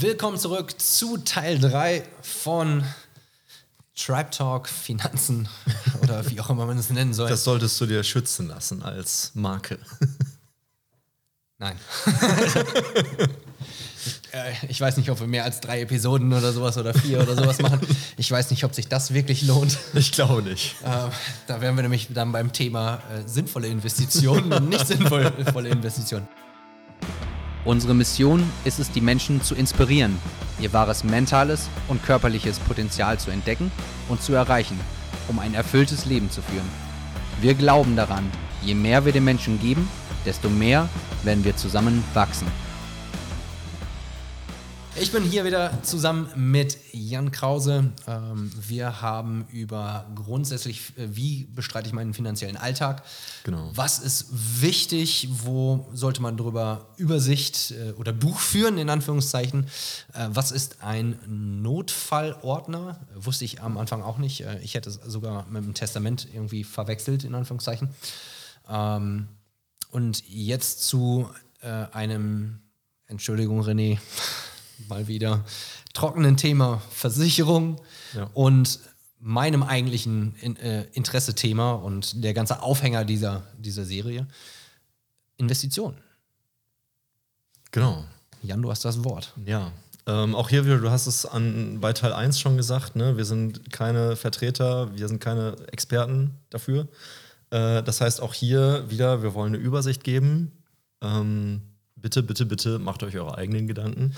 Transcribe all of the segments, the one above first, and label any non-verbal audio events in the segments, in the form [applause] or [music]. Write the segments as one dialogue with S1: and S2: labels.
S1: Willkommen zurück zu Teil 3 von Tribe Talk Finanzen [laughs] oder wie auch immer man es nennen soll.
S2: Das solltest du dir schützen lassen als Marke. [laughs]
S1: Nein. [laughs] Äh, ich weiß nicht, ob wir mehr als drei Episoden oder sowas oder vier oder sowas machen. Ich weiß nicht, ob sich das wirklich lohnt.
S2: Ich glaube nicht.
S1: Äh, da wären wir nämlich dann beim Thema äh, sinnvolle Investitionen und nicht sinnvolle Investitionen.
S3: Unsere Mission ist es, die Menschen zu inspirieren, ihr wahres mentales und körperliches Potenzial zu entdecken und zu erreichen, um ein erfülltes Leben zu führen. Wir glauben daran, je mehr wir den Menschen geben, desto mehr werden wir zusammen wachsen.
S1: Ich bin hier wieder zusammen mit Jan Krause. Ähm, wir haben über grundsätzlich, äh, wie bestreite ich meinen finanziellen Alltag?
S2: Genau.
S1: Was ist wichtig? Wo sollte man darüber Übersicht äh, oder Buch führen, in Anführungszeichen? Äh, was ist ein Notfallordner? Wusste ich am Anfang auch nicht. Ich hätte es sogar mit dem Testament irgendwie verwechselt, in Anführungszeichen. Ähm, und jetzt zu einem, Entschuldigung, René mal wieder trockenen Thema Versicherung ja. und meinem eigentlichen in, äh, Interesse-Thema und der ganze Aufhänger dieser, dieser Serie, Investitionen.
S2: Genau.
S1: Jan, du hast das Wort.
S2: Ja. Ähm, auch hier wieder, du hast es an, bei Teil 1 schon gesagt, ne? wir sind keine Vertreter, wir sind keine Experten dafür. Äh, das heißt, auch hier wieder, wir wollen eine Übersicht geben. Ähm, bitte, bitte, bitte macht euch eure eigenen Gedanken.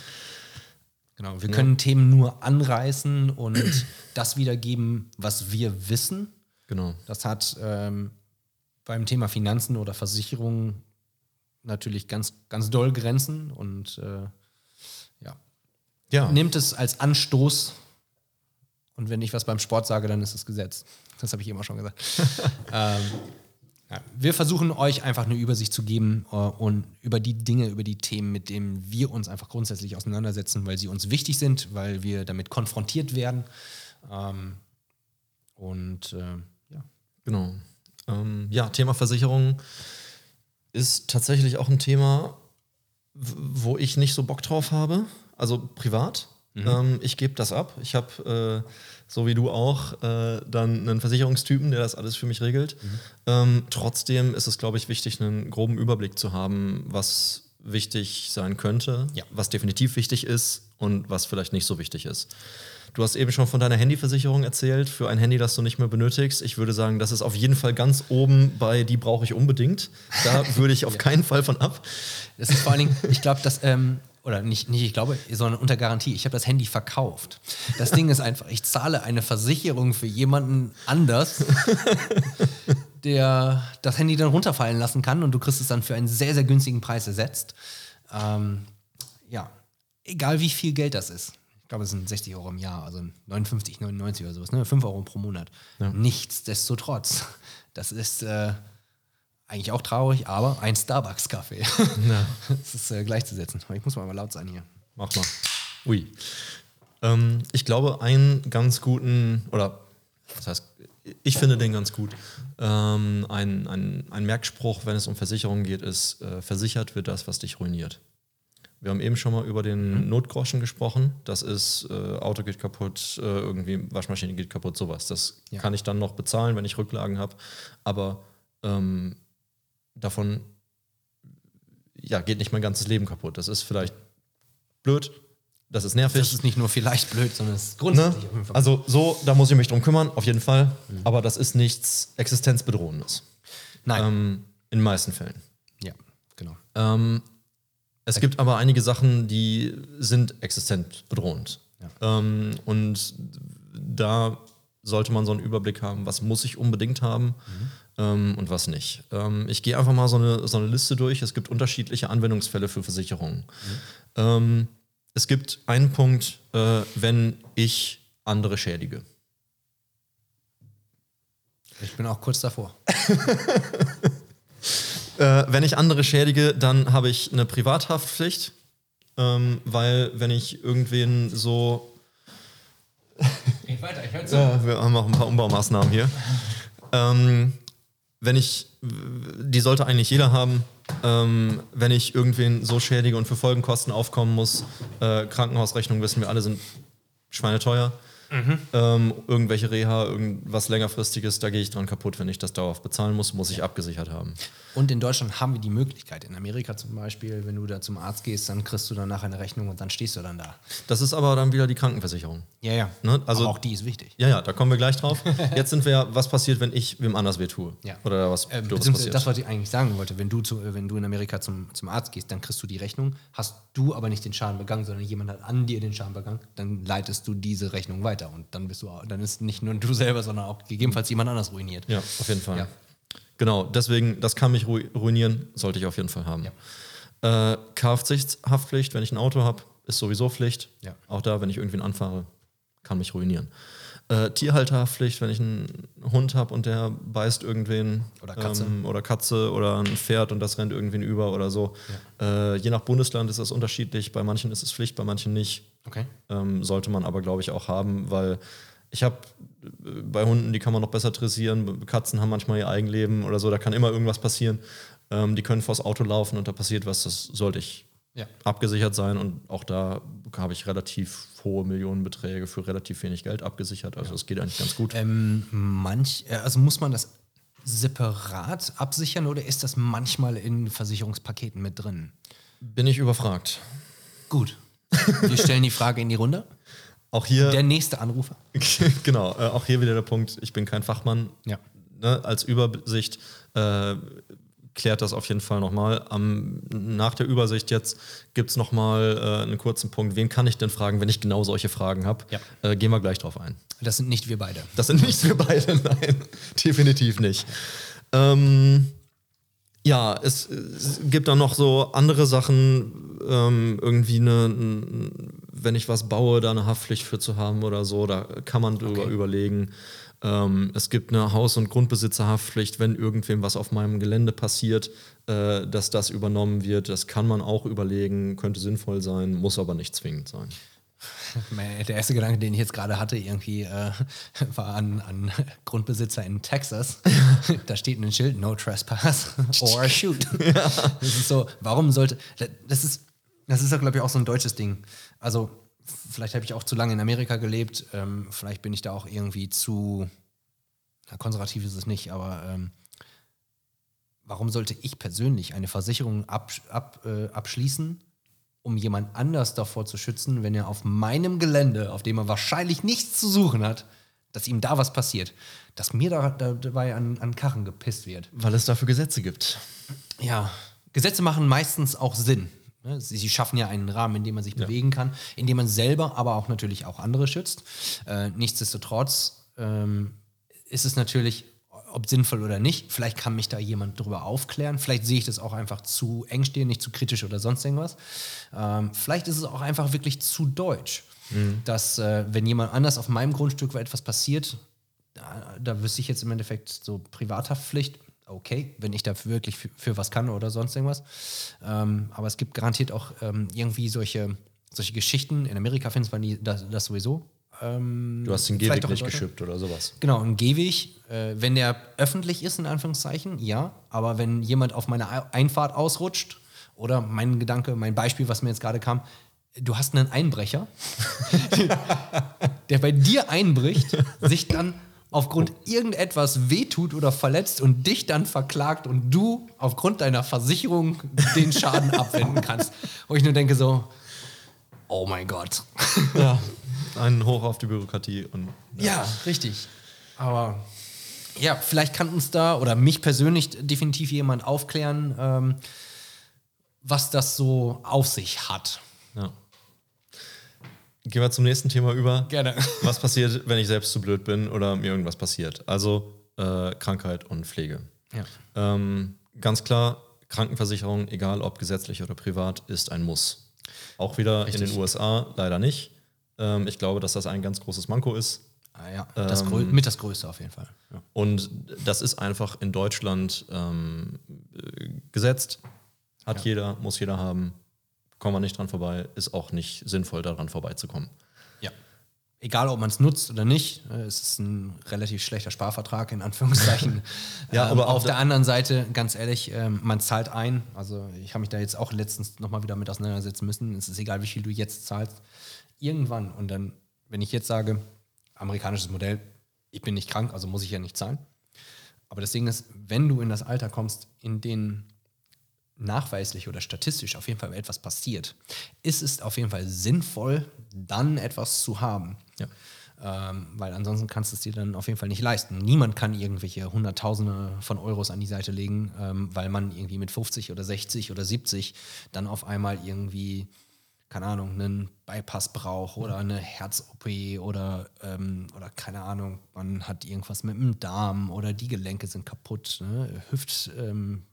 S1: Genau, wir können Themen nur anreißen und [clears throat] das wiedergeben, was wir wissen.
S2: Genau.
S1: Das hat ähm, beim Thema Finanzen oder Versicherungen natürlich ganz, ganz doll Grenzen und äh, ja. ja. Nimmt es als Anstoß und wenn ich was beim Sport sage, dann ist es Gesetz. Das habe ich immer schon gesagt. [laughs] ähm, ja, wir versuchen euch einfach eine Übersicht zu geben äh, und über die Dinge, über die Themen, mit denen wir uns einfach grundsätzlich auseinandersetzen, weil sie uns wichtig sind, weil wir damit konfrontiert werden. Ähm, und äh, ja.
S2: Genau. Ähm, ja, Thema Versicherung ist tatsächlich auch ein Thema, wo ich nicht so Bock drauf habe. Also privat. Mhm. Ähm, ich gebe das ab. Ich habe, äh, so wie du auch, äh, dann einen Versicherungstypen, der das alles für mich regelt. Mhm. Ähm, trotzdem ist es, glaube ich, wichtig, einen groben Überblick zu haben, was wichtig sein könnte, ja. was definitiv wichtig ist und was vielleicht nicht so wichtig ist. Du hast eben schon von deiner Handyversicherung erzählt, für ein Handy, das du nicht mehr benötigst. Ich würde sagen, das ist auf jeden Fall ganz oben bei die brauche ich unbedingt. Da [laughs] würde ich auf ja. keinen Fall von ab.
S1: Das ist vor allen Dingen, ich glaube, dass ähm, oder nicht, nicht ich glaube, sondern unter Garantie. Ich habe das Handy verkauft. Das Ding ist einfach, ich zahle eine Versicherung für jemanden anders, [laughs] der das Handy dann runterfallen lassen kann und du kriegst es dann für einen sehr, sehr günstigen Preis ersetzt. Ähm, ja, egal wie viel Geld das ist. Ich glaube, es sind 60 Euro im Jahr, also 59, 99 oder sowas, ne? 5 Euro pro Monat. Ja. Nichtsdestotrotz, das ist äh, eigentlich auch traurig, aber ein Starbucks-Kaffee. [laughs] Das ist äh, gleichzusetzen. Ich muss mal laut sein hier.
S2: Mach mal. Ui. Ähm, ich glaube, einen ganz guten, oder das heißt, ich finde den ganz gut. Ähm, ein, ein, ein Merkspruch, wenn es um Versicherungen geht, ist, äh, versichert wird das, was dich ruiniert. Wir haben eben schon mal über den mhm. Notgroschen gesprochen. Das ist, äh, Auto geht kaputt, äh, irgendwie Waschmaschine geht kaputt, sowas. Das ja. kann ich dann noch bezahlen, wenn ich Rücklagen habe. Aber ähm, davon ja, geht nicht mein ganzes Leben kaputt. Das ist vielleicht blöd, das ist nervig.
S1: Das ist nicht nur vielleicht blöd, sondern es ist grundsätzlich.
S2: Ne? Also so, da muss ich mich drum kümmern, auf jeden Fall. Mhm. Aber das ist nichts Existenzbedrohendes.
S1: Nein.
S2: Ähm, in den meisten Fällen.
S1: Ja, genau.
S2: Ähm, es gibt aber einige Sachen, die sind existenzbedrohend. Ja. Ähm, und da sollte man so einen Überblick haben, was muss ich unbedingt haben. Mhm ähm, und was nicht. Ähm, ich gehe einfach mal so eine, so eine Liste durch. Es gibt unterschiedliche Anwendungsfälle für Versicherungen. Mhm. Ähm, es gibt einen Punkt, äh, wenn ich andere schädige.
S1: Ich bin auch kurz davor. [laughs]
S2: äh, wenn ich andere schädige, dann habe ich eine Privathaftpflicht, ähm, weil wenn ich irgendwen so.
S1: Geht weiter, ich höre zu. Ja,
S2: wir haben auch ein paar Umbaumaßnahmen hier. Ähm, wenn ich, die sollte eigentlich jeder haben, Ähm, wenn ich irgendwen so schädige und für Folgenkosten aufkommen muss, äh, Krankenhausrechnungen wissen wir alle sind schweineteuer. Ähm, irgendwelche Reha, irgendwas längerfristiges, da gehe ich dran kaputt, wenn ich das dauerhaft bezahlen muss, muss ich abgesichert haben.
S1: Und in Deutschland haben wir die Möglichkeit. In Amerika zum Beispiel, wenn du da zum Arzt gehst, dann kriegst du danach eine Rechnung und dann stehst du dann da.
S2: Das ist aber dann wieder die Krankenversicherung.
S1: Ja, ja.
S2: Ne? Also-
S1: Aber auch die ist wichtig.
S2: Ja, ja, da kommen wir gleich drauf. [laughs] Jetzt sind wir ja, was passiert, wenn ich wem anders weh tue?
S1: Ja.
S2: Oder was
S1: Ähm,
S2: passiert?
S1: das, was ich eigentlich sagen wollte, wenn du, zu, äh, wenn du in Amerika zum, zum Arzt gehst, dann kriegst du die Rechnung, hast du aber nicht den Schaden begangen, sondern jemand hat an dir den Schaden begangen, dann leitest du diese Rechnung weiter und dann bist du, dann ist nicht nur du [laughs] selber, sondern auch gegebenenfalls jemand anders ruiniert.
S2: ja, auf jeden Fall.
S1: Ja.
S2: Genau, deswegen, das kann mich ru ruinieren, sollte ich auf jeden Fall haben. Äh, Kfz-Haftpflicht, wenn ich ein Auto habe, ist sowieso Pflicht.
S1: Ja.
S2: Auch da, wenn ich irgendwen anfahre, kann mich ruinieren. Äh, Tierhalterhaftpflicht, wenn ich einen Hund habe und der beißt irgendwen.
S1: Oder Katze.
S2: Ähm, oder Katze oder ein Pferd und das rennt irgendwen über oder so. Äh, je nach Bundesland ist das unterschiedlich. Bei manchen ist es Pflicht, bei manchen nicht.
S1: Okay.
S2: Ähm, sollte man aber, glaube ich, auch haben, weil ich habe äh, bei Hunden, die kann man noch besser dressieren. Katzen haben manchmal ihr Eigenleben oder so, da kann immer irgendwas passieren. Ähm, die können vors Auto laufen und da passiert was, das sollte ich
S1: Ja.
S2: abgesichert sein. Und auch da habe ich relativ hohe Millionenbeträge für relativ wenig Geld abgesichert. Also das geht eigentlich ganz gut.
S1: Ähm, manch, äh, also muss man das separat absichern oder ist das manchmal in Versicherungspaketen mit drin?
S2: Bin ich überfragt.
S1: Gut. Wir stellen die Frage in die Runde.
S2: Auch hier,
S1: Der nächste Anrufer.
S2: genau, äh, auch hier wieder der Punkt, ich bin kein Fachmann.
S1: Ja.
S2: ne, als Übersicht äh, klärt das auf jeden Fall nochmal. Am, nach der Übersicht jetzt gibt es nochmal äh, einen kurzen Punkt. Wen kann ich denn fragen, wenn ich genau solche Fragen habe?
S1: Ja.
S2: Äh, gehen wir gleich drauf ein.
S1: Das sind nicht wir beide.
S2: Das sind nicht wir beide, [laughs] nein, definitiv nicht. Ähm, ja, es, es gibt dann noch so andere Sachen, ähm, irgendwie eine, n- wenn ich was baue, da eine Haftpflicht für zu haben oder so, da kann man drüber
S1: Okay.
S2: überlegen. Ähm, es gibt eine Haus- und Grundbesitzerhaftpflicht, wenn irgendwem was auf meinem Gelände passiert, äh, dass das übernommen wird. Das kann man auch überlegen, könnte sinnvoll sein, muss aber nicht zwingend sein. [laughs]
S1: Der erste Gedanke, den ich jetzt gerade hatte, irgendwie äh, [laughs] war an, an [laughs] Grundbesitzer in Texas. da steht ein Schild, no trespass or shoot. Das ist so, warum sollte, das ist, das ist ja, glaube ich, auch so ein deutsches Ding. Also, vielleicht habe ich auch zu lange in Amerika gelebt, ähm, vielleicht bin ich da auch irgendwie zu, na, konservativ ist es nicht, aber ähm, warum sollte ich persönlich eine Versicherung ab, ab, äh, abschließen, um jemand anders davor zu schützen, wenn er auf meinem Gelände, auf dem er wahrscheinlich nichts zu suchen hat, dass ihm da was passiert, dass mir da, da dabei an, an Karren gepisst wird.
S2: Weil es dafür Gesetze gibt.
S1: Ja, Gesetze machen meistens auch Sinn. ne? Sie, schaffen ja einen Rahmen, in dem man sich bewegen kann, in dem man selber, aber auch natürlich auch andere schützt. Äh, nichtsdestotrotz ähm, ist es natürlich, ob sinnvoll oder nicht, vielleicht kann mich da jemand drüber aufklären. Vielleicht sehe ich das auch einfach zu eng stehen, nicht zu kritisch oder sonst irgendwas. Ähm, vielleicht ist es auch einfach wirklich zu deutsch, dass äh, wenn jemand anders auf meinem Grundstück etwas passiert, da, da wüsste ich jetzt im Endeffekt so Privathaftpflicht, okay, wenn ich da wirklich für, für was kann oder sonst irgendwas. Ähm, aber es gibt garantiert auch ähm, irgendwie solche, solche Geschichten. In Amerika findet man die, das, das sowieso. Ähm,
S2: Du hast den Gehweg nicht geschippt oder sowas.
S1: Genau, ein Gehweg, äh, wenn der öffentlich ist, in Anführungszeichen, ja. Aber wenn jemand auf meine Ei- Einfahrt ausrutscht, oder mein Gedanke, mein Beispiel, was mir jetzt gerade kam, du hast einen Einbrecher, [laughs] der bei dir einbricht, sich dann aufgrund irgendetwas wehtut oder verletzt und dich dann verklagt und du aufgrund deiner Versicherung den Schaden abwenden kannst. Wo ich nur denke so, oh mein Gott.
S2: Ja, [laughs] einen Hoch auf die Bürokratie und
S1: Ja, richtig. Aber ja, vielleicht kann uns da oder mich persönlich definitiv jemand aufklären, ähm, was das so auf sich hat.
S2: ja. Gehen wir zum nächsten Thema über.
S1: Gerne. [laughs]
S2: Was passiert, wenn ich selbst zu blöd bin oder mir irgendwas passiert? Also äh, Krankheit und Pflege.
S1: Ja.
S2: Ähm, ganz klar, Krankenversicherung, egal ob gesetzlich oder privat, ist ein Muss. Auch wieder in
S1: Richtig.
S2: den USA leider nicht. Ähm, ich glaube, dass das ein ganz großes Manko ist.
S1: Ah, ja. Das grö mit das Größte auf jeden Fall. Ja.
S2: Und das ist einfach in Deutschland ähm, äh, gesetzt. Hat jeder, muss jeder haben. Kommen wir nicht dran vorbei. Ist auch nicht sinnvoll, daran vorbeizukommen.
S1: Egal ob man es nutzt oder nicht, äh, es ist ein relativ schlechter Sparvertrag in Anführungszeichen. [laughs]
S2: Ja,
S1: ähm,
S2: aber
S1: auf der anderen Seite, ganz ehrlich, ähm, man zahlt ein. Also ich habe mich da jetzt auch letztens nochmal wieder mit auseinandersetzen müssen. Es ist egal, wie viel du jetzt zahlst. Irgendwann, und dann, wenn ich jetzt sage, amerikanisches Modell, ich bin nicht krank, also muss ich ja nicht zahlen. Aber das Ding ist, wenn du in das Alter kommst, in dem nachweislich oder statistisch auf jeden Fall etwas passiert, ist es auf jeden Fall sinnvoll, dann etwas zu haben.
S2: Ja.
S1: Ähm, weil ansonsten kannst du es dir dann auf jeden Fall nicht leisten. Niemand kann irgendwelche Hunderttausende von Euros an die Seite legen, ähm, weil man irgendwie mit 50 oder 60 oder 70 dann auf einmal irgendwie, keine Ahnung, einen Bypass braucht oder eine Herz-OP oder, ähm, oder keine Ahnung, man hat irgendwas mit dem Darm oder die Gelenke sind kaputt, ne? Hüft, ähm,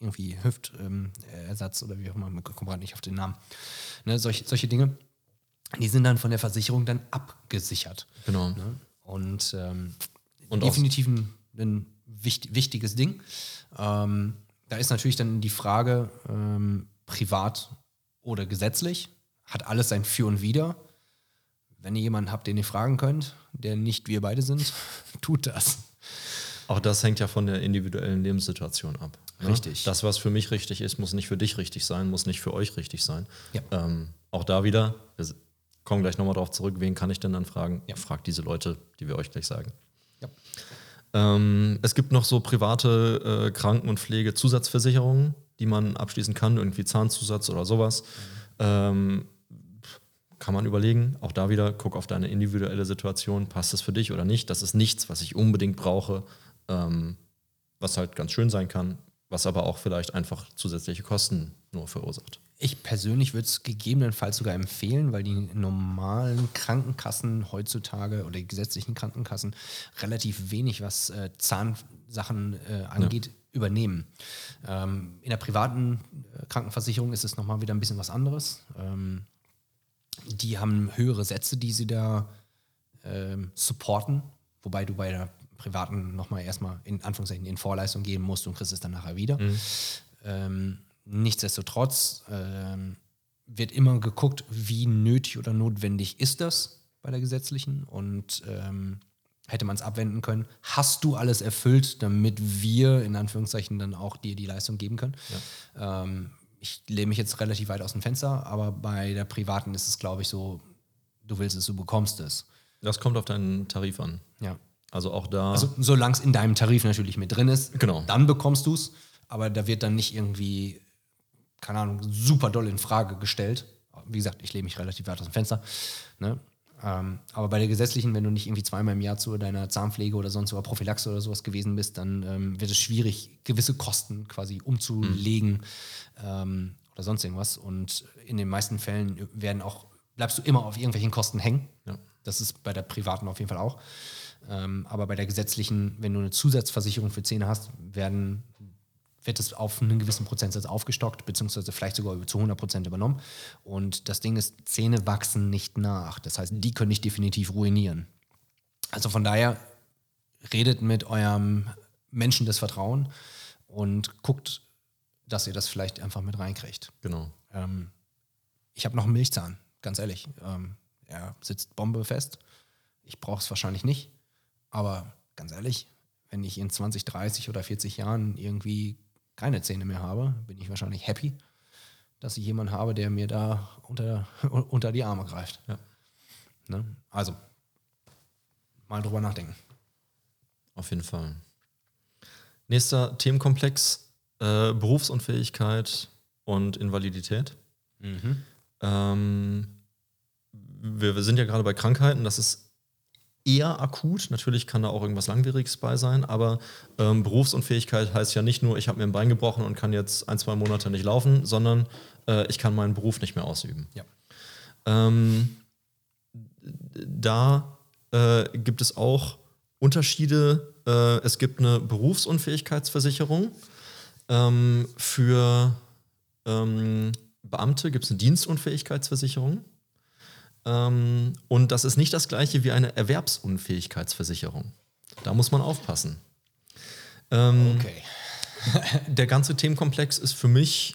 S1: irgendwie Hüftersatz Ersatz oder wie auch immer, man kommt gerade nicht auf den Namen. Ne? Solche, solche Dinge, die sind dann von der Versicherung dann abgesichert.
S2: Genau.
S1: Ne? Und, ähm,
S2: Und
S1: definitiv ein, ein wicht, wichtiges Ding. Ähm, da ist natürlich dann die Frage, ähm, privat oder gesetzlich, hat alles sein Für und Wider. Wenn ihr jemanden habt, den ihr fragen könnt, der nicht wir beide sind, [laughs] tut das.
S2: Auch das hängt ja von der individuellen Lebenssituation ab. ne?
S1: Richtig.
S2: Das, was für mich richtig ist, muss nicht für dich richtig sein, muss nicht für euch richtig sein.
S1: Ja.
S2: Ähm, auch da wieder, kommen gleich nochmal drauf zurück, wen kann ich denn dann fragen?
S1: Ja.
S2: Fragt diese Leute, die wir euch gleich sagen.
S1: Ja.
S2: Ähm, es gibt noch so private äh, Kranken- und Pflegezusatzversicherungen, die man abschließen kann, irgendwie Zahnzusatz oder sowas. Ähm, kann man überlegen. Auch da wieder, guck auf deine individuelle Situation. Passt das für dich oder nicht? Das ist nichts, was ich unbedingt brauche, ähm, was halt ganz schön sein kann, was aber auch vielleicht einfach zusätzliche Kosten nur verursacht.
S1: Ich persönlich würde es gegebenenfalls sogar empfehlen, weil die normalen Krankenkassen heutzutage oder die gesetzlichen Krankenkassen relativ wenig, was äh, Zahnsachen äh, angeht, übernehmen. Ähm, in der privaten äh, Krankenversicherung ist es nochmal wieder ein bisschen was anderes. Ähm, die haben höhere Sätze, die sie da ähm, supporten, wobei du bei der privaten nochmal erstmal in Anführungszeichen in Vorleistung gehen musst und kriegst es dann nachher wieder. Ähm, nichtsdestotrotz ähm, wird immer geguckt, wie nötig oder notwendig ist das bei der gesetzlichen und ähm, hätte man es abwenden können. Hast du alles erfüllt, damit wir in Anführungszeichen dann auch dir die Leistung geben können? Ähm, ich lehne mich jetzt relativ weit aus dem Fenster, aber bei der privaten ist es, glaube ich, so, du willst es, du bekommst es.
S2: Das kommt auf deinen Tarif an.
S1: Ja.
S2: Also auch da.
S1: Also solange es in deinem Tarif natürlich mit drin ist,
S2: Genau.
S1: dann bekommst du es, aber da wird dann nicht irgendwie, keine Ahnung, super doll in Frage gestellt. Wie gesagt, ich lehne mich relativ weit aus dem Fenster. Ne? Ähm, aber bei der gesetzlichen, wenn du nicht irgendwie zweimal im Jahr zu deiner Zahnpflege oder sonst oder Prophylaxe oder sowas gewesen bist, dann ähm, wird es schwierig, gewisse Kosten quasi umzulegen ähm, oder sonst irgendwas. Und in den meisten Fällen werden auch, bleibst du immer auf irgendwelchen Kosten hängen.
S2: Ja.
S1: Das ist bei der privaten auf jeden Fall auch. Ähm, aber bei der gesetzlichen, wenn du eine Zusatzversicherung für Zähne hast, werden, wird es auf einen gewissen Prozentsatz aufgestockt, beziehungsweise vielleicht sogar zu 100 Prozent übernommen. Und das Ding ist, Zähne wachsen nicht nach. Das heißt, die können dich definitiv ruinieren. Also von daher, redet mit eurem Menschen des Vertrauens und guckt, dass ihr das vielleicht einfach mit reinkriegt.
S2: genau.
S1: Ähm, ich habe noch einen Milchzahn, ganz ehrlich. Ähm, er sitzt Bombe fest. Ich brauche es wahrscheinlich nicht. Aber ganz ehrlich, wenn ich in 20, 30 oder 40 Jahren irgendwie keine Zähne mehr habe, bin ich wahrscheinlich happy, dass ich jemanden habe, der mir da unter, unter die Arme greift.
S2: Ja.
S1: Ne? Also, mal drüber nachdenken.
S2: Auf jeden Fall. Nächster Themenkomplex: äh, Berufsunfähigkeit und Invalidität. Ähm, wir, wir sind ja gerade bei Krankheiten, das ist eher akut. Natürlich kann da auch irgendwas Langwieriges bei sein, aber ähm, Berufsunfähigkeit heißt ja nicht nur, ich habe mir ein Bein gebrochen und kann jetzt ein, zwei Monate nicht laufen, sondern äh, ich kann meinen Beruf nicht mehr ausüben.
S1: Ja.
S2: Ähm, da äh, gibt es auch Unterschiede. Äh, es gibt eine Berufsunfähigkeitsversicherung. Ähm, für ähm, Beamte gibt es eine Dienstunfähigkeitsversicherung. Ähm, und das ist nicht das gleiche wie eine Erwerbsunfähigkeitsversicherung. Da muss man aufpassen. Ähm,
S1: Okay. [laughs]
S2: der ganze Themenkomplex ist für mich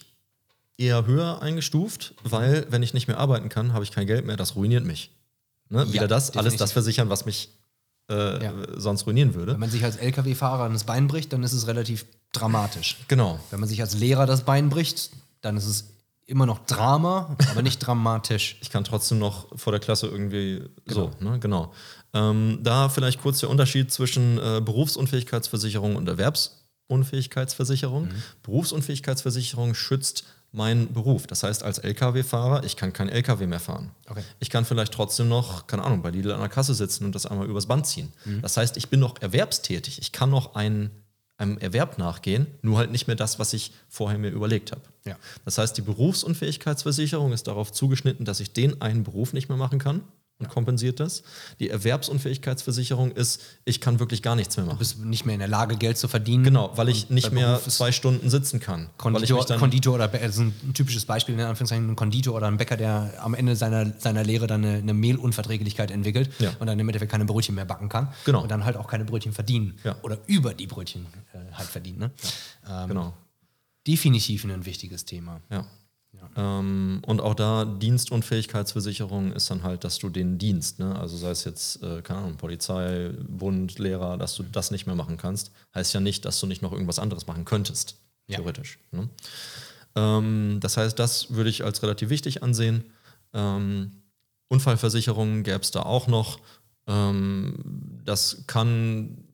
S2: eher höher eingestuft, weil wenn ich nicht mehr arbeiten kann, habe ich kein Geld mehr, das ruiniert mich. Ne?
S1: Ja,
S2: Wieder das, alles
S1: definitiv.
S2: das versichern, was mich äh,
S1: Ja.
S2: sonst ruinieren würde.
S1: Wenn man sich als LKW-Fahrer das Bein bricht, dann ist es relativ dramatisch.
S2: Genau.
S1: Wenn man sich als Lehrer das Bein bricht, dann ist es immer noch Drama, aber nicht dramatisch.
S2: Ich kann trotzdem noch vor der Klasse irgendwie so, ne? Genau. Ähm, da vielleicht kurz der Unterschied zwischen äh, Berufsunfähigkeitsversicherung und Erwerbsunfähigkeitsversicherung.
S1: Mhm.
S2: Berufsunfähigkeitsversicherung schützt meinen Beruf. Das heißt, als Lkw-Fahrer, ich kann kein Lkw mehr fahren.
S1: Okay.
S2: Ich kann vielleicht trotzdem noch, keine Ahnung, bei Lidl an der Kasse sitzen und das einmal übers Band ziehen.
S1: Mhm.
S2: Das heißt, ich bin noch erwerbstätig. Ich kann noch einen, einem Erwerb nachgehen, nur halt nicht mehr das, was ich vorher mir überlegt habe.
S1: Ja.
S2: Das heißt, die Berufsunfähigkeitsversicherung ist darauf zugeschnitten, dass ich den einen Beruf nicht mehr machen kann und kompensiert das. Die Erwerbsunfähigkeitsversicherung ist, ich kann wirklich gar nichts mehr
S1: Du
S2: machen.
S1: bist nicht mehr in der Lage, Geld zu verdienen.
S2: Genau, weil ich
S1: Und
S2: nicht mehr zwei Stunden sitzen kann.
S1: Konditor, Konditor oder also ein typisches Beispiel, in Anführungszeichen, ein Konditor oder ein Bäcker, der am Ende seiner, seiner Lehre dann eine, eine Mehlunverträglichkeit entwickelt
S2: Ja.
S1: und dann im Endeffekt keine Brötchen mehr backen kann
S2: Genau.
S1: und dann halt auch keine Brötchen verdienen
S2: Ja.
S1: oder über die Brötchen äh, halt verdienen. Ne? Ähm,
S2: genau.
S1: Definitiv ein wichtiges Thema.
S2: Ja. Ähm, und auch da Dienstunfähigkeitsversicherung ist dann halt, dass du den Dienst, ne, also sei es jetzt, äh, keine Ahnung, Polizei, Bund, Lehrer, dass du das nicht mehr machen kannst, heißt ja nicht, dass du nicht noch irgendwas anderes machen könntest,
S1: Ja.
S2: theoretisch. Ne? Ähm, das heißt, das würde ich als relativ wichtig ansehen. Ähm, Unfallversicherungen gäbe es da auch noch. Ähm, das kann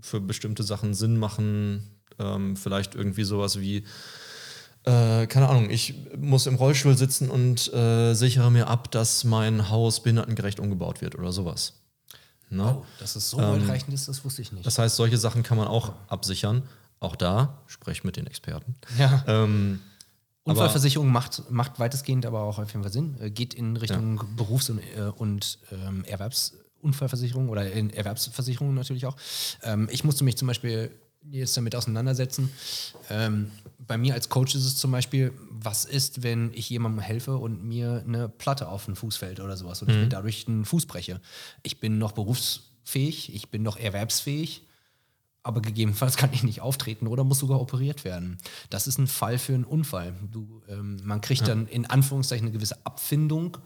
S2: für bestimmte Sachen Sinn machen. Ähm, vielleicht irgendwie sowas wie, äh, keine Ahnung, ich muss im Rollstuhl sitzen und äh, sichere mir ab, dass mein Haus behindertengerecht umgebaut wird oder sowas. Ne?
S1: Oh, dass es so weitreichend ist, das wusste ich nicht.
S2: Das heißt, solche Sachen kann man auch absichern. Auch da, sprecht mit den Experten.
S1: ja.
S2: Ähm,
S1: Unfallversicherung macht, macht weitestgehend aber auch auf jeden Fall Sinn. Äh, Geht in Richtung Berufs- und, äh, und ähm, Erwerbsunfallversicherung oder in Erwerbsversicherung natürlich auch. Ähm, ich musste mich zum Beispiel jetzt damit auseinandersetzen. Ähm, bei mir als Coach ist es zum Beispiel, was ist, wenn ich jemandem helfe und mir eine Platte auf den Fuß fällt oder sowas und ich mir dadurch einen Fuß breche. Ich bin noch berufsfähig, ich bin noch erwerbsfähig aber gegebenenfalls [laughs] kann ich nicht auftreten oder muss sogar operiert werden. Das ist ein Fall für einen Unfall. Du, ähm, man kriegt dann in Anführungszeichen eine gewisse Abfindung,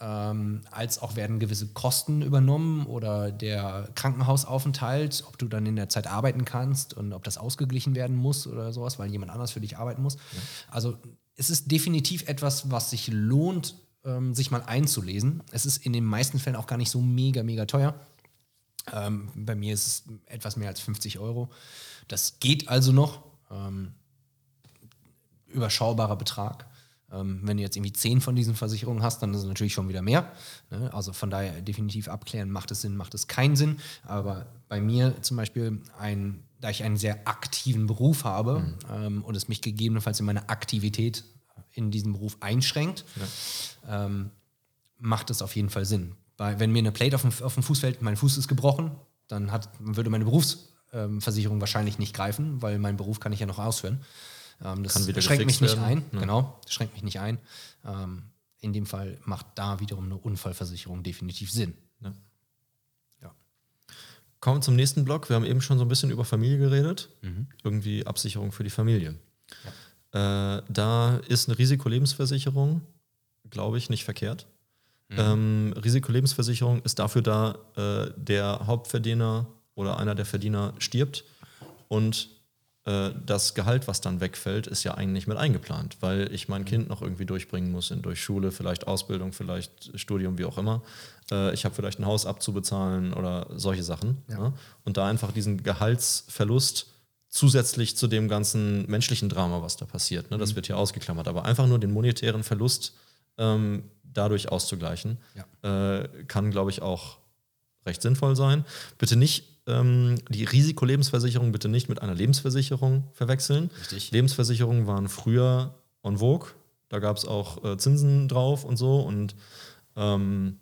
S1: ähm, als auch werden gewisse Kosten übernommen oder der Krankenhausaufenthalt, ob du dann in der Zeit arbeiten kannst und ob das ausgeglichen werden muss oder sowas, weil jemand anders für dich arbeiten muss. Also es ist definitiv etwas, was sich lohnt, ähm, sich mal einzulesen. Es ist in den meisten Fällen auch gar nicht so mega, mega teuer. Ähm, bei mir ist es etwas mehr als 50 Euro. Das geht also noch. Ähm, überschaubarer Betrag. Ähm, wenn du jetzt irgendwie 10 von diesen Versicherungen hast, dann ist es natürlich schon wieder mehr. Ne? Also von daher definitiv abklären, macht es Sinn, macht es keinen Sinn. Aber bei mir zum Beispiel, ein, da ich einen sehr aktiven Beruf habe ähm, und es mich gegebenenfalls in meiner Aktivität in diesem Beruf einschränkt, ähm, macht es auf jeden Fall Sinn. Weil wenn mir eine Plate auf dem, auf dem Fuß fällt, mein Fuß ist gebrochen, dann hat, würde meine Berufsversicherung wahrscheinlich nicht greifen, weil meinen Beruf kann ich ja noch ausführen. Ähm, das schränkt mich nicht
S2: werden,
S1: ein.
S2: ne?
S1: Genau, das schränkt mich nicht ein. Ähm, in dem Fall macht da wiederum eine Unfallversicherung definitiv Sinn.
S2: Ja.
S1: Ja.
S2: Kommen wir zum nächsten Block. Wir haben eben schon so ein bisschen über Familie geredet. Irgendwie Absicherung für die Familie. Äh, da ist eine Risikolebensversicherung, glaube ich, nicht verkehrt. Ähm, Risikolebensversicherung ist dafür da, äh, der Hauptverdiener oder einer der Verdiener stirbt und äh, das Gehalt, was dann wegfällt, ist ja eigentlich mit eingeplant, weil ich mein Kind noch irgendwie durchbringen muss, in, durch Schule, vielleicht Ausbildung, vielleicht Studium, wie auch immer. Äh, ich habe vielleicht ein Haus abzubezahlen oder solche Sachen. Ja. Und da einfach diesen Gehaltsverlust zusätzlich zu dem ganzen menschlichen Drama, was da passiert, ne, das wird hier ausgeklammert, aber einfach nur den monetären Verlust ähm, dadurch auszugleichen, äh, kann, glaube ich, auch recht sinnvoll sein. Bitte nicht ähm, die Risikolebensversicherung bitte nicht mit einer Lebensversicherung verwechseln.
S1: Richtig.
S2: Lebensversicherungen waren früher en vogue. Da gab es auch äh, Zinsen drauf und so. Und ähm,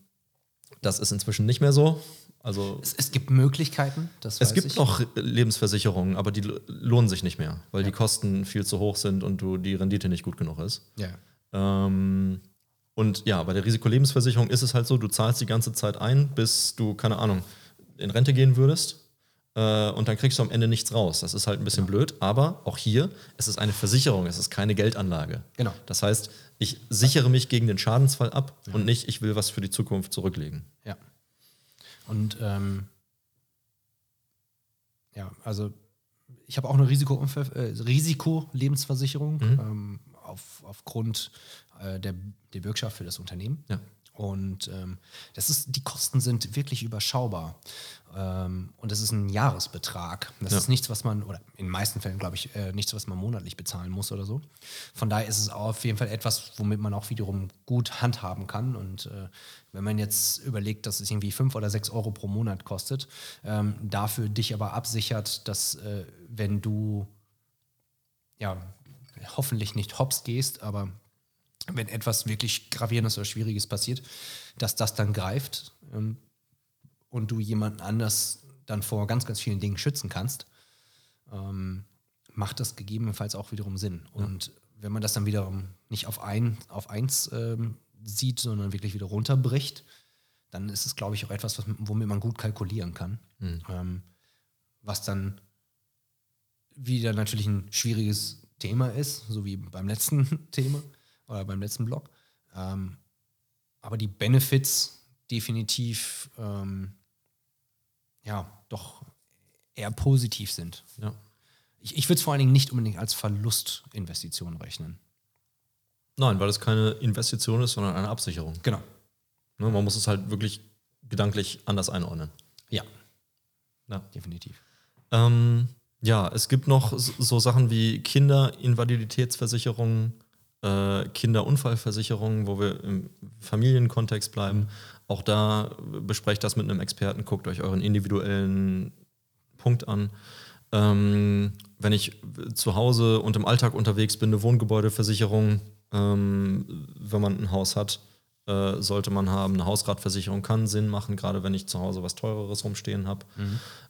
S2: das ist inzwischen nicht mehr so. Also
S1: Es, es gibt Möglichkeiten, das
S2: es gibt
S1: ich.
S2: noch Lebensversicherungen, aber die lohnen sich nicht mehr, weil die Kosten viel zu hoch sind und du die Rendite nicht gut genug ist.
S1: Ja.
S2: Ähm, und ja, bei der Risikolebensversicherung ist es halt so, du zahlst die ganze Zeit ein, bis du, keine Ahnung, in Rente gehen würdest. Äh, und dann kriegst du am Ende nichts raus. Das ist halt ein bisschen blöd, aber auch hier, es ist eine Versicherung, es ist keine Geldanlage.
S1: Genau.
S2: Das heißt, ich sichere mich gegen den Schadensfall ab und nicht, ich will was für die Zukunft zurücklegen.
S1: Ja. Und ähm, ja, also ich habe auch eine Risiko äh, Risikolebensversicherung ähm, auf, aufgrund äh, der, der Bürgschaft für das Unternehmen.
S2: Ja.
S1: Und ähm, das ist, die Kosten sind wirklich überschaubar. Ähm, und das ist ein Jahresbetrag. Das
S2: Ja.
S1: ist nichts, was man, oder in den meisten Fällen, glaube ich, äh, nichts, was man monatlich bezahlen muss oder so. Von daher ist es auf jeden Fall etwas, womit man auch wiederum gut handhaben kann. Und äh, wenn man jetzt überlegt, dass es irgendwie fünf oder sechs Euro pro Monat kostet, ähm, dafür dich aber absichert, dass äh, wenn du ja, hoffentlich nicht hops gehst, aber wenn etwas wirklich Gravierendes oder Schwieriges passiert, dass das dann greift ähm, und du jemanden anders dann vor ganz, ganz vielen Dingen schützen kannst, ähm, macht das gegebenenfalls auch wiederum Sinn. Und wenn man das dann wiederum nicht auf, ein, auf eins ähm, sieht, sondern wirklich wieder runterbricht, dann ist es, glaube ich, auch etwas, was, womit man gut kalkulieren kann. Ähm, was dann wieder natürlich ein schwieriges Thema ist, so wie beim letzten [laughs] Thema oder beim letzten Blog. Ähm, aber die Benefits definitiv ähm, ja doch eher positiv sind.
S2: Ja.
S1: Ich, ich würde es vor allen Dingen nicht unbedingt als Verlustinvestition rechnen.
S2: Nein, weil es keine Investition ist, sondern eine Absicherung.
S1: Genau.
S2: Ne, man muss es halt wirklich gedanklich anders einordnen.
S1: Ja,
S2: Ja.
S1: definitiv.
S2: Ähm, ja, es gibt noch so Sachen wie Kinderinvaliditätsversicherungen, äh, Kinderunfallversicherungen, wo wir im Familienkontext bleiben. Auch da besprecht das mit einem Experten, guckt euch euren individuellen Punkt an. Ähm, wenn ich zu Hause und im Alltag unterwegs bin, eine Wohngebäudeversicherung, ähm, wenn man ein Haus hat, äh, sollte man haben. Eine Hausratversicherung kann Sinn machen, gerade wenn ich zu Hause was Teureres rumstehen habe.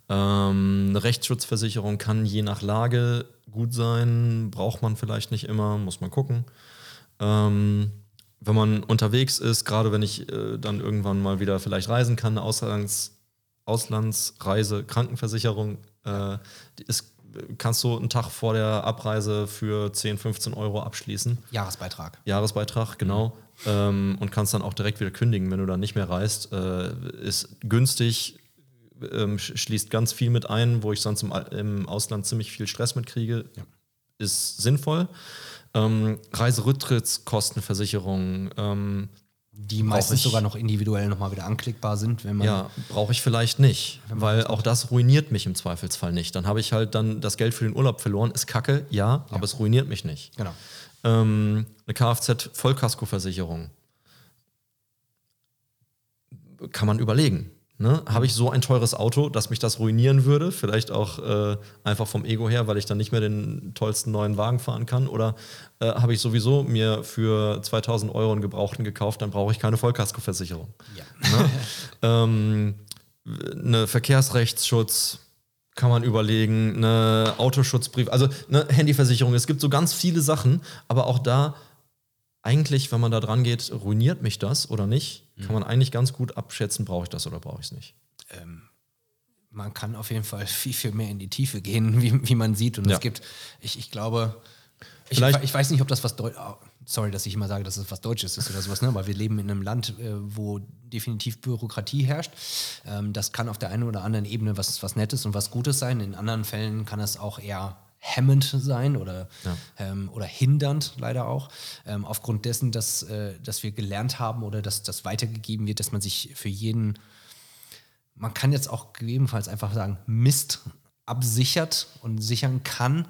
S2: Ähm, eine Rechtsschutzversicherung kann je nach Lage gut sein, braucht man vielleicht nicht immer, muss man gucken. Ähm, wenn man unterwegs ist, gerade wenn ich äh, dann irgendwann mal wieder vielleicht reisen kann, eine Auslands, Auslandsreise, Krankenversicherung, äh, ist, kannst du einen Tag vor der Abreise für 10, 15 Euro abschließen.
S1: Jahresbeitrag.
S2: Jahresbeitrag, genau. Ähm, und kannst dann auch direkt wieder kündigen, wenn du dann nicht mehr reist. Äh, ist günstig, ähm, sch- schließt ganz viel mit ein, wo ich sonst im, im Ausland ziemlich viel Stress mitkriege. Ist sinnvoll. Ähm, Reiserücktrittskostenversicherung, ähm,
S1: Die meistens
S2: ich-
S1: sogar noch individuell nochmal wieder anklickbar sind, wenn man
S2: ja, brauche ich vielleicht nicht, weil auch das ruiniert mich im Zweifelsfall nicht. Dann habe ich halt dann das Geld für den Urlaub verloren. Ist kacke, ja, aber es ruiniert mich nicht.
S1: genau.
S2: Ähm, eine Kfz-Vollkaskoversicherung. Kann man überlegen. Ne? Habe ich so ein teures Auto, dass mich das ruinieren würde? Vielleicht auch äh, einfach vom Ego her, weil ich dann nicht mehr den tollsten neuen Wagen fahren kann? Oder äh, habe ich sowieso mir für 2000 Euro einen Gebrauchten gekauft, dann brauche ich keine Vollkaskoversicherung?
S1: Ja.
S2: Ne? [laughs] ähm, eine Verkehrsrechtsschutz kann man überlegen, eine Autoschutzbrief, also eine Handyversicherung. Es gibt so ganz viele Sachen, aber auch da eigentlich, wenn man da dran geht, ruiniert mich das oder nicht, kann man eigentlich ganz gut abschätzen, brauche ich das oder brauche ich es nicht.
S1: man kann auf jeden Fall viel, viel mehr in die Tiefe gehen, [laughs] wie, wie man sieht. Und
S2: Ja.
S1: es gibt, ich, ich glaube, ich, ich weiß nicht, ob das was Deutsches, sorry, dass ich immer sage, dass es was Deutsches ist oder sowas, ne? aber wir leben in einem Land, äh, wo definitiv Bürokratie herrscht. Ähm, das kann auf der einen oder anderen Ebene was, was Nettes und was Gutes sein. In anderen Fällen kann es auch eher hemmend sein oder, ähm, oder hindernd leider auch, ähm, aufgrund dessen, dass, äh, dass wir gelernt haben oder dass das weitergegeben wird, dass man sich für jeden man kann jetzt auch gegebenenfalls einfach sagen, Mist absichert und sichern kann,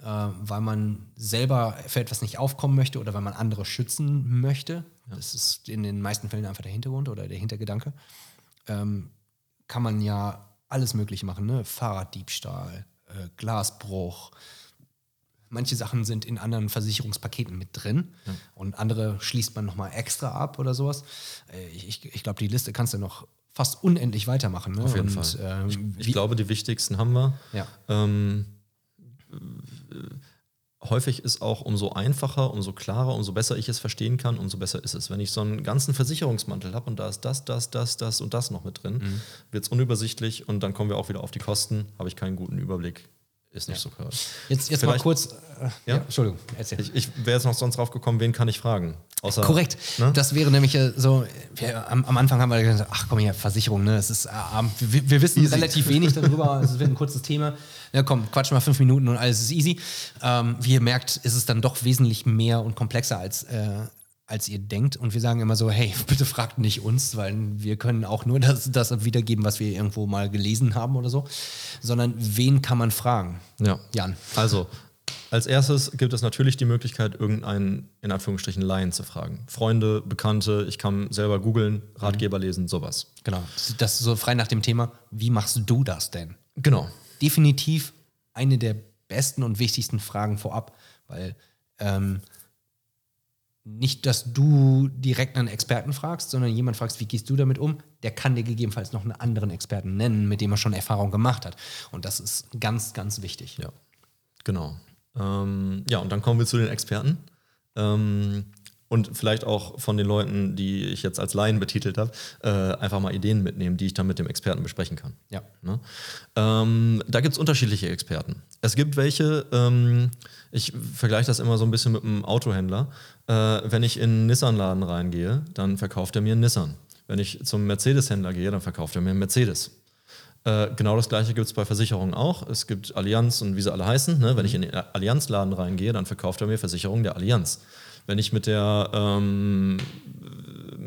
S1: äh, weil man selber für etwas nicht aufkommen möchte oder weil man andere schützen möchte. Das ist in den meisten Fällen einfach der Hintergrund oder der Hintergedanke. Ähm, kann man ja alles Mögliche machen, ne? Fahrraddiebstahl, äh, Glasbruch. Manche Sachen sind in anderen Versicherungspaketen mit drin und andere schließt man nochmal extra ab oder sowas. Äh, ich ich, glaube, die Liste kannst du noch fast unendlich weitermachen. Ne?
S2: Auf jeden
S1: und,
S2: Fall.
S1: Ähm,
S2: ich ich glaube, die wichtigsten haben wir.
S1: Ja.
S2: Ähm, äh, häufig ist auch umso einfacher, umso klarer, umso besser ich es verstehen kann, umso besser ist es. Wenn ich so einen ganzen Versicherungsmantel habe und da ist das, das, das, das und das noch mit drin,
S1: Mhm.
S2: wird es unübersichtlich und dann kommen wir auch wieder auf die Kosten, habe ich keinen guten Überblick. Ist nicht so gehört.
S1: Jetzt, jetzt mal kurz. Äh, ja?
S2: Ja?
S1: Entschuldigung, erzähl.
S2: Ich, ich wäre jetzt noch sonst drauf gekommen, wen kann ich fragen? Außer,
S1: Korrekt.
S2: Ne?
S1: Das wäre nämlich äh, so, wir, am, am Anfang haben wir gesagt, ach komm hier, Versicherung, ne? Das ist, äh, wir, wir wissen relativ wenig darüber, [laughs] es wird ein kurzes Thema. Ja, komm, quatsch mal fünf Minuten und alles ist easy. Ähm, wie ihr merkt, ist es dann doch wesentlich mehr und komplexer als, äh, als ihr denkt. Und wir sagen immer so, hey, [laughs] bitte fragt nicht uns, weil wir können auch nur das, das wiedergeben, was wir irgendwo mal gelesen haben oder so. Sondern wen kann man fragen?
S2: Ja.
S1: Jan.
S2: Also, als erstes gibt es natürlich die Möglichkeit, irgendeinen, in Anführungsstrichen, Laien zu fragen. Freunde, Bekannte, ich kann selber googeln, Ratgeber lesen, sowas.
S1: Genau. Das ist so frei nach dem Thema, wie machst du das denn?
S2: Genau.
S1: definitiv eine der besten und wichtigsten Fragen vorab, weil ähm, nicht, dass du direkt einen Experten fragst, sondern jemand fragst, wie gehst du damit um? Der kann dir gegebenenfalls noch einen anderen Experten nennen, mit dem er schon Erfahrung gemacht hat. Und das ist ganz, ganz wichtig.
S2: Ja, genau. Ähm, ja, und dann kommen wir zu den Experten. Ähm, und vielleicht auch von den Leuten, die ich jetzt als Laien betitelt habe, äh, einfach mal Ideen mitnehmen, die ich dann mit dem Experten besprechen kann.
S1: Ja.
S2: Ne? Ähm, da gibt es unterschiedliche Experten. Es gibt welche, ähm, ich vergleiche das immer so ein bisschen mit einem Autohändler. Äh, wenn ich in einen Nissan-Laden reingehe, dann verkauft er mir einen Nissan. Wenn ich zum Mercedes-Händler gehe, dann verkauft er mir einen Mercedes. Äh, genau das gleiche gibt es bei Versicherungen auch. Es gibt Allianz und wie sie alle heißen. Ne? Wenn ich in den Allianz-Laden reingehe, dann verkauft er mir Versicherungen der Allianz. Wenn ich mit der, ähm,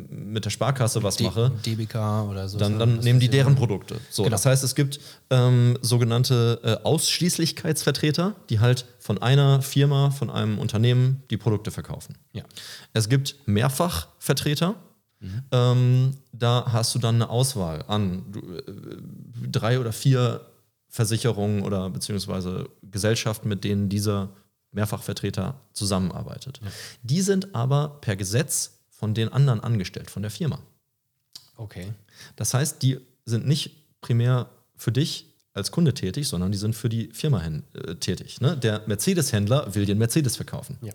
S2: mit der Sparkasse was mache,
S1: DBK oder so.
S2: dann, dann nehmen die deren Produkte. So,
S1: Genau.
S2: Das heißt, es gibt ähm, sogenannte äh, Ausschließlichkeitsvertreter, die halt von einer Firma, von einem Unternehmen die Produkte verkaufen.
S1: Ja.
S2: Es gibt Mehrfachvertreter. Ähm, da hast du dann eine Auswahl an äh, drei oder vier Versicherungen oder beziehungsweise Gesellschaften, mit denen dieser Mehrfachvertreter zusammenarbeitet. Die sind aber per Gesetz von den anderen angestellt, von der Firma.
S1: Okay.
S2: Das heißt, die sind nicht primär für dich als Kunde tätig, sondern die sind für die Firma hin, äh, tätig. Ne? Der Mercedes-Händler will den Mercedes verkaufen.
S1: Ja.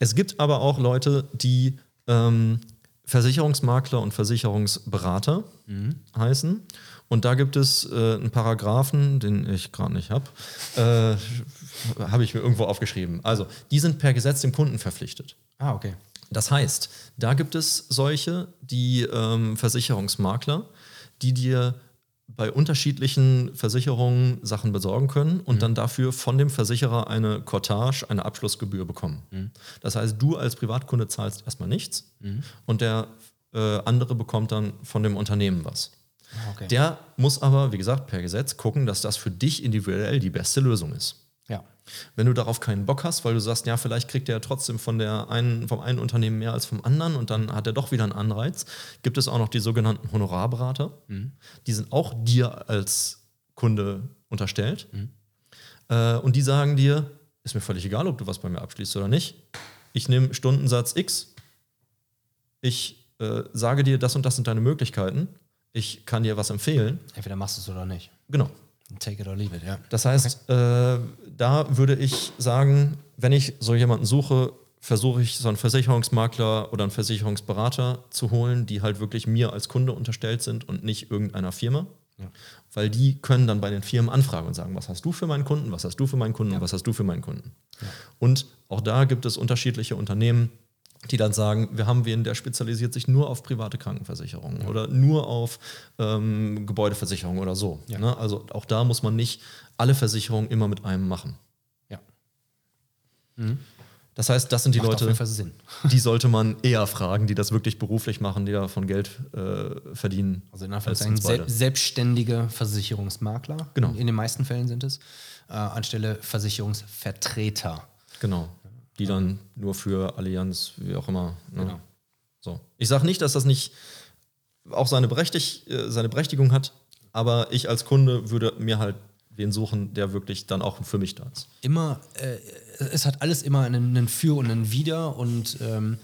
S2: Es gibt aber auch Leute, die ähm, Versicherungsmakler und Versicherungsberater heißen. Und da gibt es äh, einen Paragraphen, den ich gerade nicht habe, äh, habe ich mir irgendwo aufgeschrieben. Also, die sind per Gesetz dem Kunden verpflichtet.
S1: Ah, okay.
S2: Das heißt, da gibt es solche, die ähm, Versicherungsmakler, die dir bei unterschiedlichen Versicherungen Sachen besorgen können und dann dafür von dem Versicherer eine Cottage, eine Abschlussgebühr bekommen. Das heißt, du als Privatkunde zahlst erstmal nichts und der äh, andere bekommt dann von dem Unternehmen was.
S1: Ah, okay.
S2: Der muss aber, wie gesagt, per Gesetz gucken, dass das für dich individuell die beste Lösung ist.
S1: Ja.
S2: Wenn du darauf keinen Bock hast, weil du sagst, ja, vielleicht kriegt er ja trotzdem von der einen, vom einen Unternehmen mehr als vom anderen und dann hat er doch wieder einen Anreiz, gibt es auch noch die sogenannten Honorarberater. Die sind auch dir als Kunde unterstellt. Äh, und die sagen dir, ist mir völlig egal, ob du was bei mir abschließt oder nicht. Ich nehme Stundensatz X. Ich äh, sage dir, das und das sind deine Möglichkeiten. Ich kann dir was empfehlen.
S1: Entweder machst du es oder nicht.
S2: Genau.
S1: Take it or leave it, ja.
S2: Das heißt, äh, da würde ich sagen, wenn ich so jemanden suche, versuche ich so einen Versicherungsmakler oder einen Versicherungsberater zu holen, die halt wirklich mir als Kunde unterstellt sind und nicht irgendeiner Firma. Weil die können dann bei den Firmen anfragen und sagen, was hast du für meinen Kunden, was hast du für meinen Kunden und was hast du für meinen Kunden. Und auch da gibt es unterschiedliche Unternehmen, die dann sagen, wir haben wen, der spezialisiert sich nur auf private Krankenversicherungen oder nur auf ähm, Gebäudeversicherungen oder so.
S1: Ja.
S2: Ne? Also auch da muss man nicht alle Versicherungen immer mit einem machen.
S1: Ja.
S2: Das heißt, das sind die
S1: Macht
S2: Leute, [laughs] die sollte man eher fragen, die das wirklich beruflich machen, die davon Geld äh, verdienen.
S1: Also in
S2: als
S1: Anführungszeichen
S2: uns beide.
S1: sel selbstständige Versicherungsmakler.
S2: Genau.
S1: In den meisten Fällen sind es. Äh, anstelle Versicherungsvertreter.
S2: Genau. Die dann nur für Allianz, wie auch immer. Ne?
S1: Genau.
S2: So. Ich sage nicht, dass das nicht auch seine, Berechtig äh, seine Berechtigung hat, aber ich als Kunde würde mir halt wen suchen, der wirklich dann auch für mich da ist.
S1: Immer, äh, es hat alles immer einen, einen Für und einen Wider und ähm,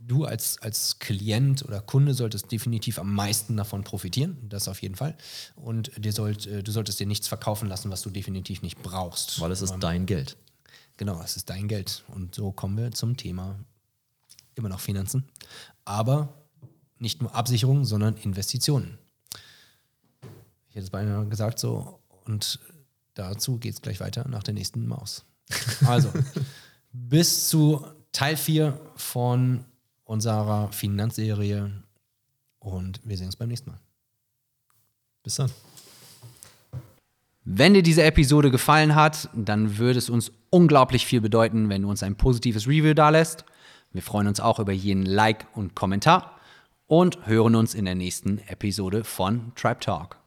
S1: du als, als Klient oder Kunde solltest definitiv am meisten davon profitieren, das auf jeden Fall. Und dir sollt, äh, du solltest dir nichts verkaufen lassen, was du definitiv nicht brauchst.
S2: Weil es ist
S1: Ähm,
S2: dein Geld.
S1: Genau, es ist dein Geld. Und so kommen wir zum Thema immer noch Finanzen. Aber nicht nur Absicherung, sondern Investitionen. Ich hätte es beinahe gesagt so. Und dazu geht es gleich weiter nach der nächsten Maus. [laughs] Also, bis zu
S4: Teil 4 von unserer Finanzserie und wir sehen uns beim nächsten Mal.
S2: Bis dann.
S1: Wenn dir diese Episode gefallen hat, dann würde es uns unglaublich viel bedeuten, wenn du uns ein positives Review dalässt. Wir freuen uns auch über jeden Like und Kommentar und hören uns in der nächsten Episode von Tribe Talk.